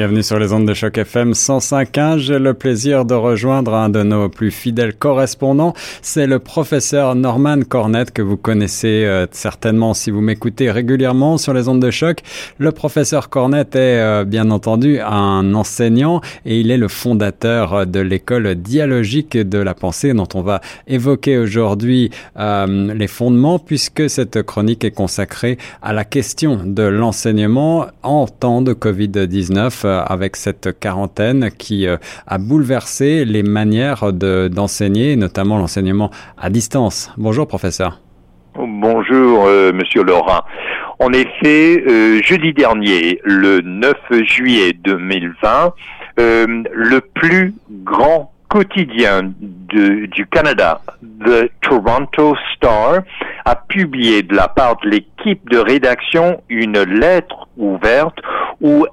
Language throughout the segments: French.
Bienvenue sur les ondes de choc FM 105.1. J'ai le plaisir de rejoindre un de nos plus fidèles correspondants. C'est le professeur Norman Cornette que vous connaissez euh, certainement si vous m'écoutez régulièrement sur les ondes de choc. Le professeur Cornette est euh, bien entendu un enseignant et il est le fondateur de l'école dialogique de la pensée dont on va évoquer aujourd'hui euh, les fondements puisque cette chronique est consacrée à la question de l'enseignement en temps de Covid-19 euh, avec cette quarantaine qui euh, a bouleversé les manières d'enseigner, notamment l'enseignement à distance. Bonjour professeur. Bonjour euh, Monsieur Laurent. En effet, jeudi dernier, le 9 juillet 2020, le plus grand quotidien du Canada, The Toronto Star, a publié de la part de l'équipe de rédaction une lettre ouverte où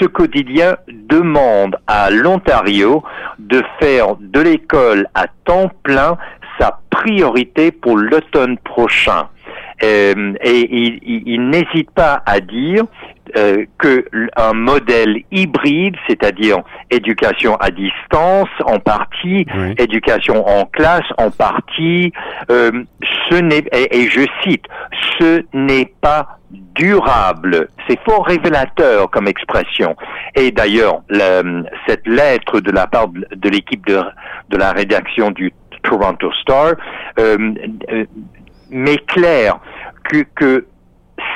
ce quotidien demande à l'Ontario de faire de l'école à temps plein sa priorité pour l'automne prochain. Euh, et il, il n'hésite pas à dire euh, que un modèle hybride, c'est-à-dire éducation à distance en partie, éducation en classe en partie, euh, ce n'est et, et, je cite, ce n'est pas durable. C'est fort révélateur comme expression. Et d'ailleurs, cette lettre de la part de l'équipe de, de la rédaction du Toronto Star euh, euh m'éclaire que, que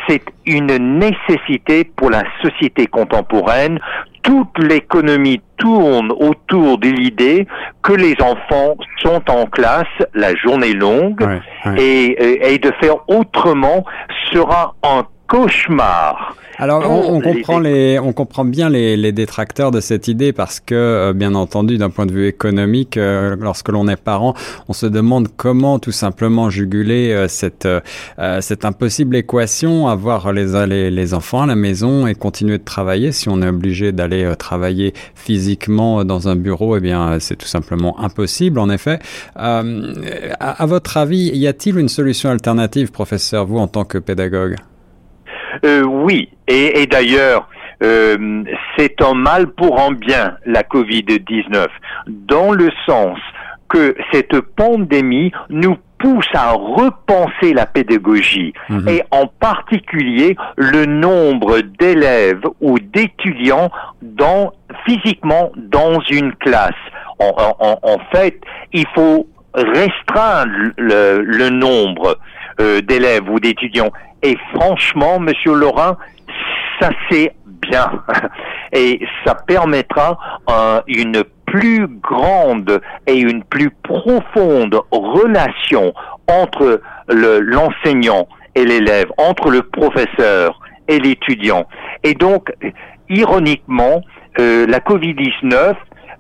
c'est une nécessité pour la société contemporaine. Toute l'économie tourne autour de l'idée que les enfants sont en classe la journée longue Et, et de faire autrement sera un cauchemar. Alors on, comprend les, on comprend bien les, les, détracteurs de cette idée parce que euh, bien entendu d'un point de vue économique, euh, lorsque l'on est parent, on se demande comment tout simplement juguler euh, cette cette impossible équation, avoir les, les, les enfants à la maison et continuer de travailler. Si on est obligé d'aller travailler physiquement dans un bureau, eh bien c'est tout simplement impossible. En effet, à, à votre avis, y a-t-il une solution alternative, professeur, vous en tant que pédagogue? Euh, oui, et, et d'ailleurs, euh, c'est un mal pour un bien, la Covid-19, dans le sens que cette pandémie nous pousse à repenser la pédagogie mhm. et en particulier le nombre d'élèves ou d'étudiants dans, physiquement dans une classe. En, en, en fait, il faut restreindre le, le nombre euh, d'élèves ou d'étudiants. Et franchement, Monsieur Laurent, ça c'est bien. Et ça permettra euh, une plus grande et une plus profonde relation entre l'enseignant et l'élève, entre le professeur et l'étudiant. Et donc, ironiquement, euh, la Covid-19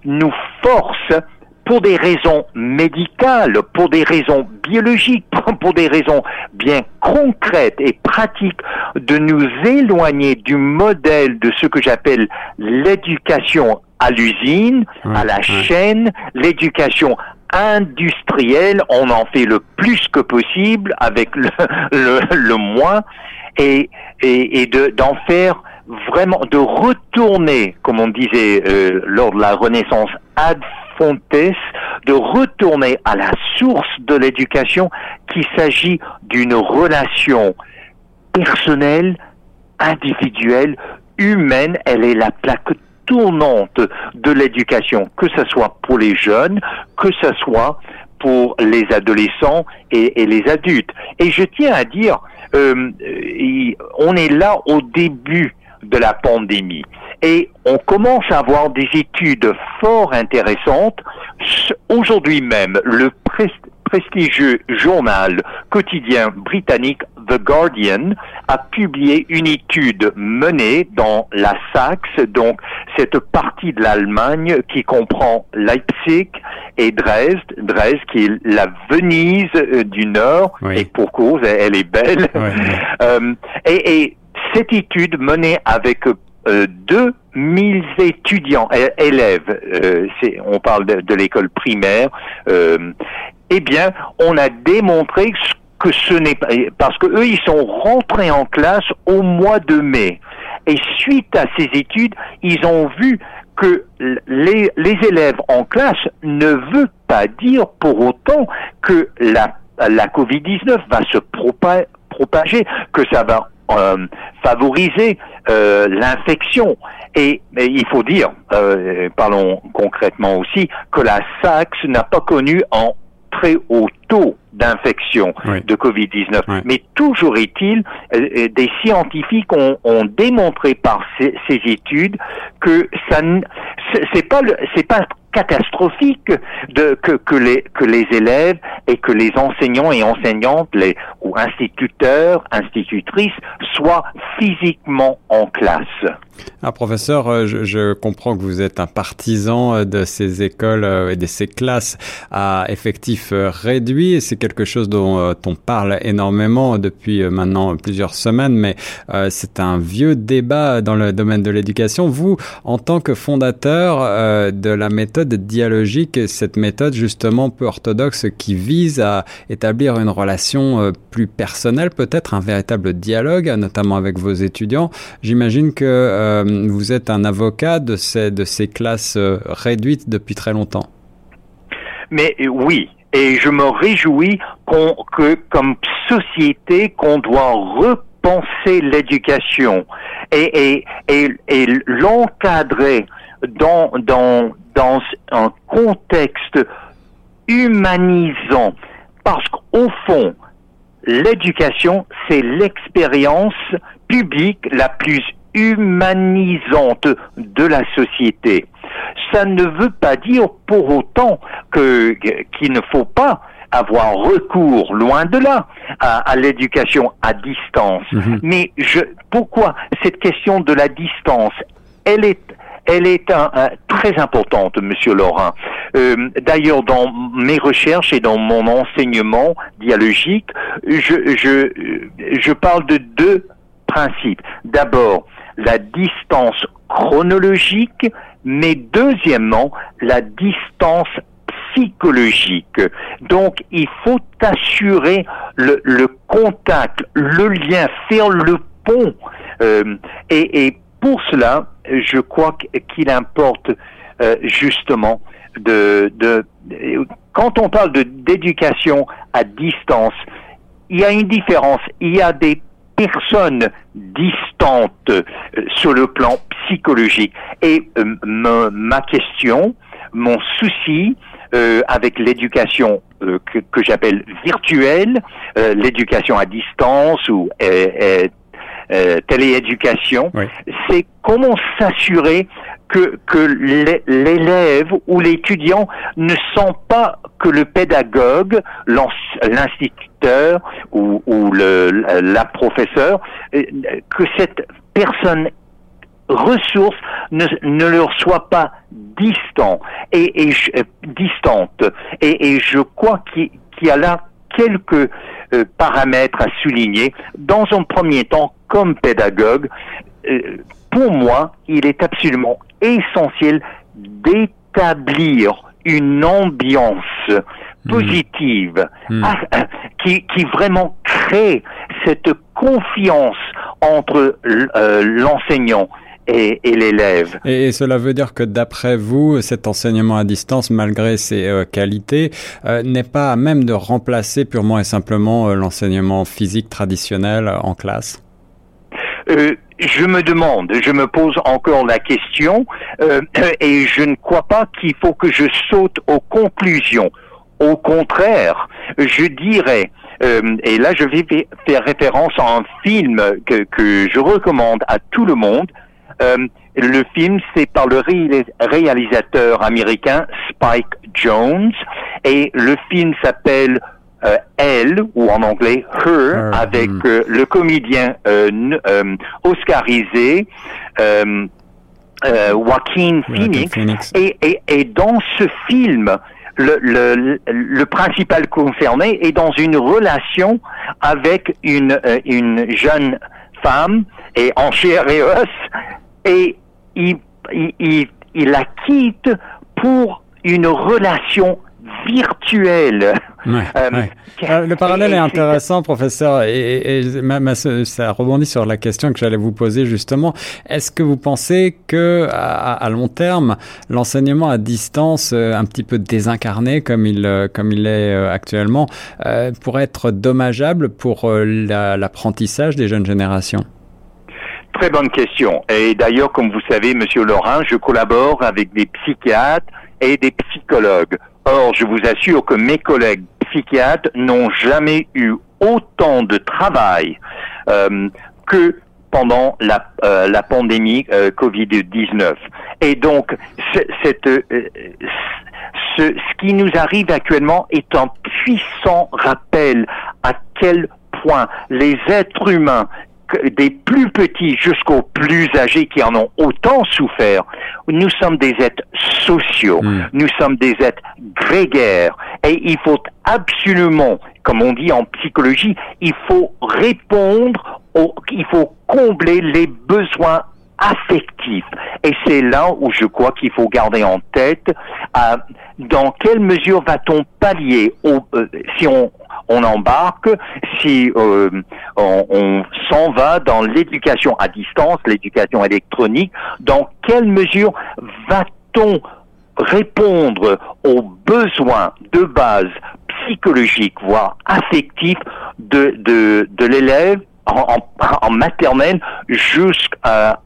nous force pour des raisons médicales, pour des raisons biologiques, pour des raisons bien concrètes et pratiques, de nous éloigner du modèle de ce que j'appelle l'éducation à l'usine, à la chaîne, l'éducation industrielle, on en fait le plus que possible avec le, le, moins, et, et, et d'en faire vraiment, de retourner, comme on disait euh, lors de la Renaissance, ad de retourner à la source de l'éducation, qu'il s'agit d'une relation personnelle, individuelle, humaine. Elle est la plaque tournante de l'éducation, que ce soit pour les jeunes, que ce soit pour les adolescents et, les adultes. Et je tiens à dire, euh, on est là au début de la pandémie. Et on commence à avoir des études fort intéressantes. Aujourd'hui même, le prestigieux journal quotidien britannique The Guardian a publié une étude menée dans la Saxe, donc cette partie de l'Allemagne qui comprend Leipzig et Dresde, Dresde qui est la Venise euh, du Nord, et pour cause, elle est belle. Euh, et, et cette étude menée avec euh, 2000 étudiants, élèves, euh, on parle de, l'école primaire, euh, eh bien, on a démontré que ce n'est pas, parce que eux, ils sont rentrés en classe au mois de mai. Et suite à ces études, ils ont vu que les, élèves en classe ne veut pas dire pour autant que la, la Covid-19 va se propager, que ça va euh, favoriser euh, l'infection. Et, il faut dire, euh, parlons concrètement aussi, que la SACS n'a pas connu en très haut taux d'infection de Covid-19. Mais toujours est-il, des scientifiques ont, ont démontré par ces, ces, études que ça, c'est pas, c'est pas catastrophique de, que, les, que les élèves et que les enseignants et enseignantes les, ou instituteurs, institutrices soient physiquement en classe. Ah, professeur, euh, je, je, comprends que vous êtes un partisan euh, de ces écoles euh, et de ces classes à effectifs réduits. C'est quelque chose dont on parle énormément depuis maintenant plusieurs semaines, mais c'est un vieux débat dans le domaine de l'éducation. Vous, en tant que fondateur de la méthode dialogique, cette méthode justement peu orthodoxe qui vise à établir une relation plus personnelle, peut-être un véritable dialogue, notamment avec vos étudiants, j'imagine que euh, vous êtes un avocat de ces, classes euh, réduites depuis très longtemps. Mais euh, oui, et je me réjouis que comme société, qu'on doit repenser l'éducation et, l'encadrer dans, dans, dans un contexte humanisant. Parce qu'au fond, l'éducation, c'est l'expérience publique la plus humanisante de la société. Ça ne veut pas dire pour autant que qu'il ne faut pas avoir recours, loin de là, à, l'éducation à distance. Mhm. Mais je, pourquoi cette question de la distance, elle est elle est un, très importante, Monsieur Laurent. Euh, D'ailleurs, dans mes recherches et dans mon enseignement dialogique, je, je, je parle de deux principes. D'abord, la distance chronologique, mais deuxièmement, la distance psychologique. Donc, il faut assurer le, contact, le lien, faire le pont. Euh, et, pour cela, je crois qu'il importe euh, justement de, de, quand on parle d'éducation à distance, il y a une différence. Il y a des personnes distantes euh, sur le plan psychologique. Et euh, ma, question, mon souci euh, avec l'éducation que, j'appelle virtuelle, l'éducation à distance ou télééducation, c'est comment s'assurer que, que l'élève ou l'étudiant ne sent pas que le pédagogue, ou, le, la professeure, euh, que cette personne ressource ne, ne leur soit pas distant et, et euh, distante. Et, et, je crois qu'il y a là quelques euh, paramètres à souligner. Dans un premier temps, comme pédagogue, pour moi, il est absolument essentiel d'établir une ambiance. Positive hmm. Ah, ah, qui, qui, vraiment crée cette confiance entre euh, l'enseignant et, et l'élève. Et, cela veut dire que d'après vous, cet enseignement à distance, malgré ses euh, qualités, euh, n'est pas à même de remplacer purement et simplement l'enseignement physique traditionnel en classe? Je me demande, je me pose encore la question, et je ne crois pas qu'il faut que je saute aux conclusions. Au contraire, je dirais, euh, et là je vais faire référence à un film que, que je recommande à tout le monde. Euh, le film, c'est par le réalisateur américain Spike Jones, et le film s'appelle euh, elle ou en anglais her avec hmm. euh, le comédien euh, oscarisé Joaquin Phoenix, Et, et, et, dans ce film le, le, principal concerné est dans une relation avec une, une jeune femme et en chair et os et il, il, il la quitte pour une relation virtuelle. Euh, euh, le parallèle est intéressant, professeur, et, ça rebondit sur la question que j'allais vous poser justement. Est-ce que vous pensez que à, long terme, l'enseignement à distance, euh, un petit peu désincarné comme il comme il est actuellement, pourrait être dommageable pour l'apprentissage des jeunes générations? Très bonne question. Et d'ailleurs, comme vous savez, Monsieur Laurent, je collabore avec des psychiatres et des psychologues. Or, je vous assure que mes collègues psychiatres n'ont jamais eu autant de travail euh, que pendant la, euh, pandémie euh, Covid-19. Et donc, ce qui nous arrive actuellement est un puissant rappel à quel point les êtres humains des plus petits jusqu'aux plus âgés qui en ont autant souffert, nous sommes des êtres sociaux, hmm. nous sommes des êtres grégaires, et il faut absolument, comme on dit en psychologie, il faut répondre, au, il faut combler les besoins affectifs. Et c'est là où je crois qu'il faut garder en tête euh, dans quelle mesure va-t-on pallier au, euh, si on on embarque, si euh, on, s'en va dans l'éducation à distance, l'éducation électronique, dans quelle mesure va-t-on répondre aux besoins de base psychologiques, voire affectifs de, l'élève en, maternelle jusqu'à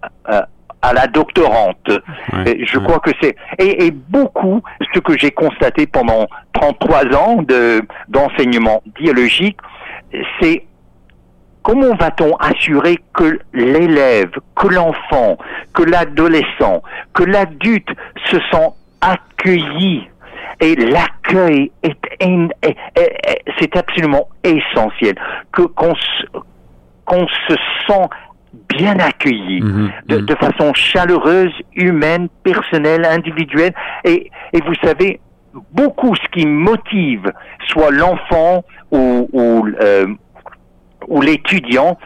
à la doctorante. je crois que c'est et, et, beaucoup ce que j'ai constaté pendant 33 ans de d'enseignement biologique, c'est comment va-t-on assurer que l'élève, que l'enfant, que l'adolescent, que l'adulte se sent accueilli et l'accueil est, c'est absolument essentiel que qu'on qu'on se sent bien accueillis, mhm, de, mhm. de, façon chaleureuse, humaine, personnelle, individuelle. Et, et vous savez, beaucoup ce qui motive soit l'enfant ou, ou, euh, ou l'étudiant,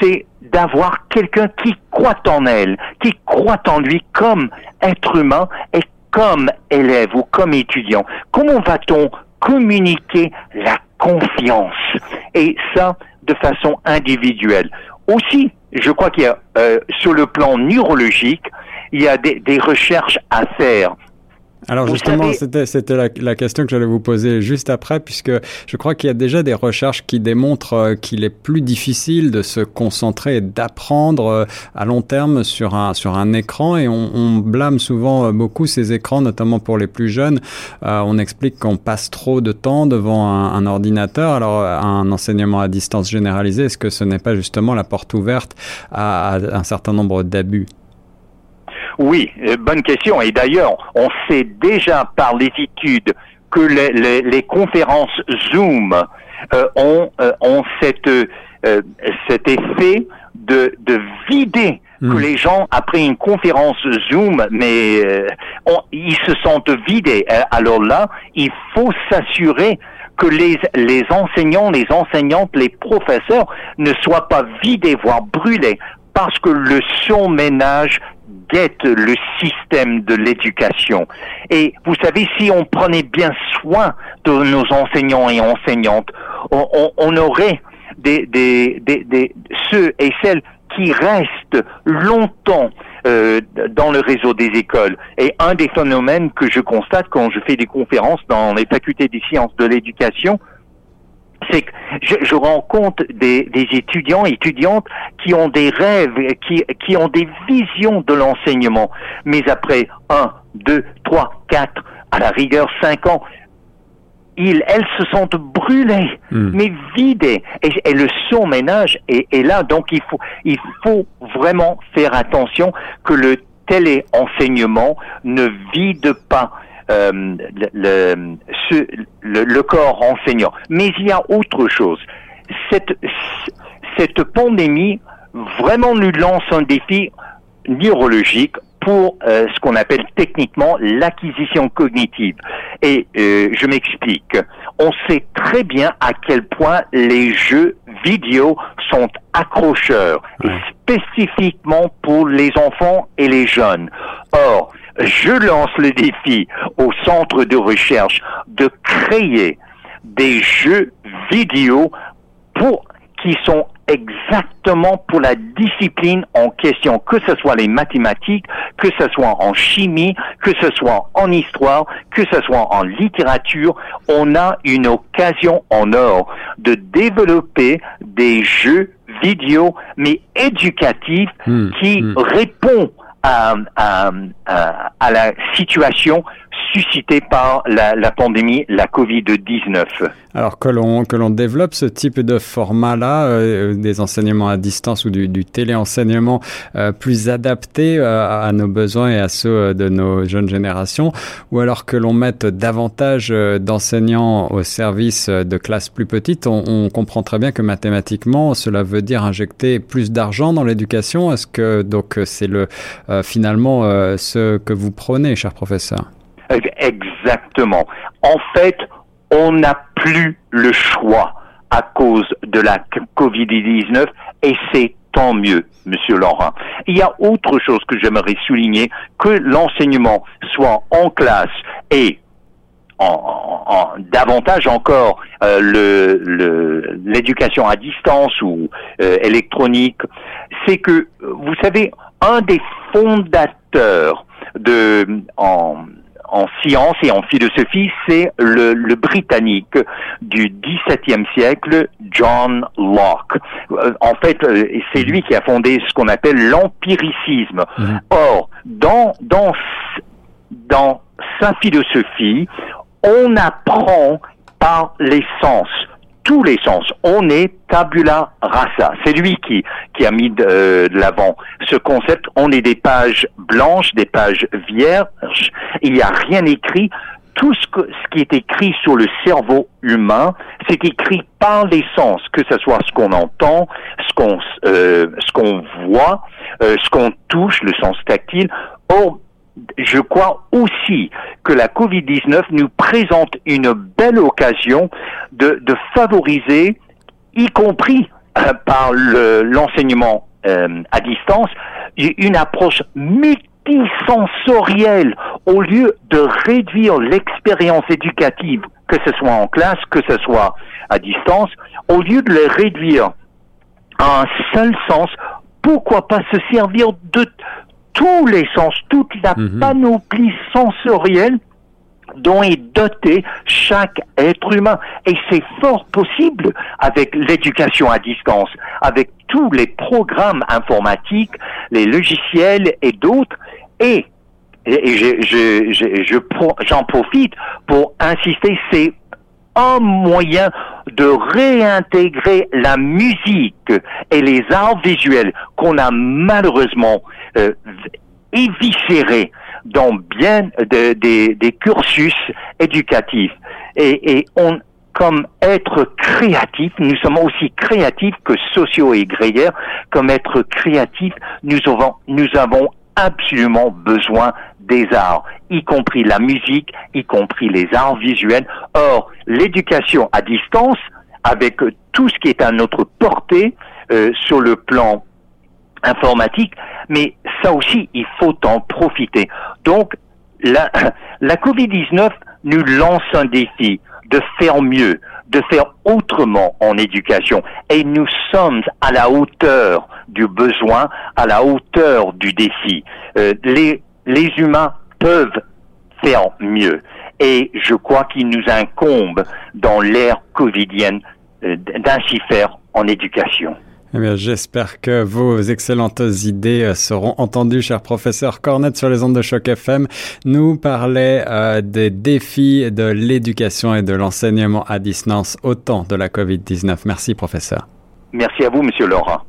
c'est d'avoir quelqu'un qui croit en elle, qui croit en lui comme être humain et comme élève ou comme étudiant. Comment va-t-on communiquer la confiance? Et ça, de façon individuelle. Aussi, je crois qu'il y a, euh, sur le plan neurologique, il y a des, des recherches à faire alors justement, c'était c'était la, la, question que j'allais vous poser juste après, puisque je crois qu'il y a déjà des recherches qui démontrent euh, qu'il est plus difficile de se concentrer et d'apprendre euh, à long terme sur un sur un écran, et on, on blâme souvent euh, beaucoup ces écrans, notamment pour les plus jeunes. Euh, on explique qu'on passe trop de temps devant un, un, ordinateur. Alors un enseignement à distance généralisé, est-ce que ce n'est pas justement la porte ouverte à, à un certain nombre d'abus? Oui, euh, bonne question. Et d'ailleurs, on sait déjà par les études que les, les, les conférences Zoom euh, ont, euh, ont cette, euh, cet effet de, de vider que hmm. les gens, après une conférence Zoom, mais ils se sentent vidés. Alors là, il faut s'assurer que les, les enseignants, les enseignantes, les professeurs ne soient pas vidés, voire brûlés, parce que le surménage guette le système de l'éducation. Et vous savez, si on prenait bien soin de nos enseignants et enseignantes, on, aurait des, des, des, des, ceux et celles qui restent longtemps euh, dans le réseau des écoles. Et un des phénomènes que je constate quand je fais des conférences dans les facultés des sciences de l'éducation, c'est que je, je rencontre des, des, étudiants, étudiantes qui ont des rêves, qui, qui ont des visions de l'enseignement, mais après un, deux, trois, quatre, à la rigueur cinq ans, ils, elles se sentent brûlées, hmm. mais vidées. Et, et le surménage est, est, là, donc il faut, il faut vraiment faire attention que le téléenseignement ne vide pas euh, le, le, le, corps enseignant. Mais il y a autre chose. Cette, cette pandémie vraiment nous lance un défi neurologique pour euh, ce qu'on appelle techniquement l'acquisition cognitive. Et euh, je m'explique. On sait très bien à quel point les jeux vidéo sont accrocheurs, spécifiquement pour les enfants et les jeunes. Or, je lance le défi au centre de recherche de créer des jeux vidéo pour qui sont exactement pour la discipline en question, que ce soit les mathématiques, que ce soit en chimie, que ce soit en histoire, que ce soit en littérature, on a une occasion en or de développer des jeux vidéo, mais éducatifs, hmm, qui hmm. répondent à, à, à, la situation suscité par la, pandémie, la Covid-19. Alors que l'on que l'on développe ce type de format-là, euh, des enseignements à distance ou du, du téléenseignement euh, plus adapté euh, à nos besoins et à ceux de nos jeunes générations, ou alors que l'on mette davantage d'enseignants au service de classes plus petites, on, on, comprend très bien que mathématiquement, cela veut dire injecter plus d'argent dans l'éducation. Est-ce que donc c'est le finalement ce que vous prenez, cher professeur? Exactement. En fait, on n'a plus le choix à cause de la Covid-19 et c'est tant mieux, Monsieur Laurent. Il y a autre chose que j'aimerais souligner, que l'enseignement soit en classe et en, davantage encore euh, l'éducation à distance ou euh, électronique, c'est que, vous savez, un des fondateurs de en en sciences et en philosophie, c'est le, le, Britannique du XVIIe siècle, John Locke. Euh, en fait, euh, c'est lui qui a fondé ce qu'on appelle l'empiricisme. Mhm. Or, dans, dans, dans sa philosophie, on apprend par les sens tous les sens. On est tabula rasa. C'est lui qui, qui a mis de, l'avant ce concept. On est des pages blanches, des pages vierges. Il n'y a rien écrit. Tout ce, qui est écrit sur le cerveau humain, c'est écrit par les sens, que ce soit ce qu'on entend, ce qu'on euh, ce voit, euh, ce qu'on touche, le sens tactile. Je crois aussi que la Covid-19 nous présente une belle occasion de, de favoriser, y compris euh, par l'enseignement euh, à distance, une approche multisensorielle. Au lieu de réduire l'expérience éducative, que ce soit en classe, que ce soit à distance, au lieu de le réduire à un seul sens, pourquoi pas se servir de tous les sens, toute la mhm. panoplie sensorielle dont est doté chaque être humain. Et c'est fort possible avec l'éducation à distance, avec tous les programmes informatiques, les logiciels et d'autres. Et, et je, j'en profite pour insister, c'est un moyen de réintégrer la musique et les arts visuels qu'on a malheureusement euh, éviscérés dans bien des cursus éducatifs. Et, comme être créatif, nous sommes aussi créatifs que sociaux et grégaires, comme être créatifs, nous avons, nous avons absolument besoin des arts, y compris la musique, y compris les arts visuels. Or, l'éducation à distance, avec tout ce qui est à notre portée euh, sur le plan informatique, mais ça aussi, il faut en profiter. Donc, la, la COVID-19 nous lance un défi de faire mieux, de faire autrement en éducation. Et nous sommes à la hauteur du besoin, à la hauteur du défi. Euh, les, les humains peuvent faire mieux. Et je crois qu'il nous incombe dans l'ère covidienne euh, d'ainsi faire en éducation. Eh j'espère que vos excellentes idées euh, seront entendues, cher professeur Cornette, sur les ondes de choc FM. Nous parlait euh, des défis de l'éducation et de l'enseignement à distance au temps de la COVID-19. Merci, professeur. Merci à vous, monsieur Laurent.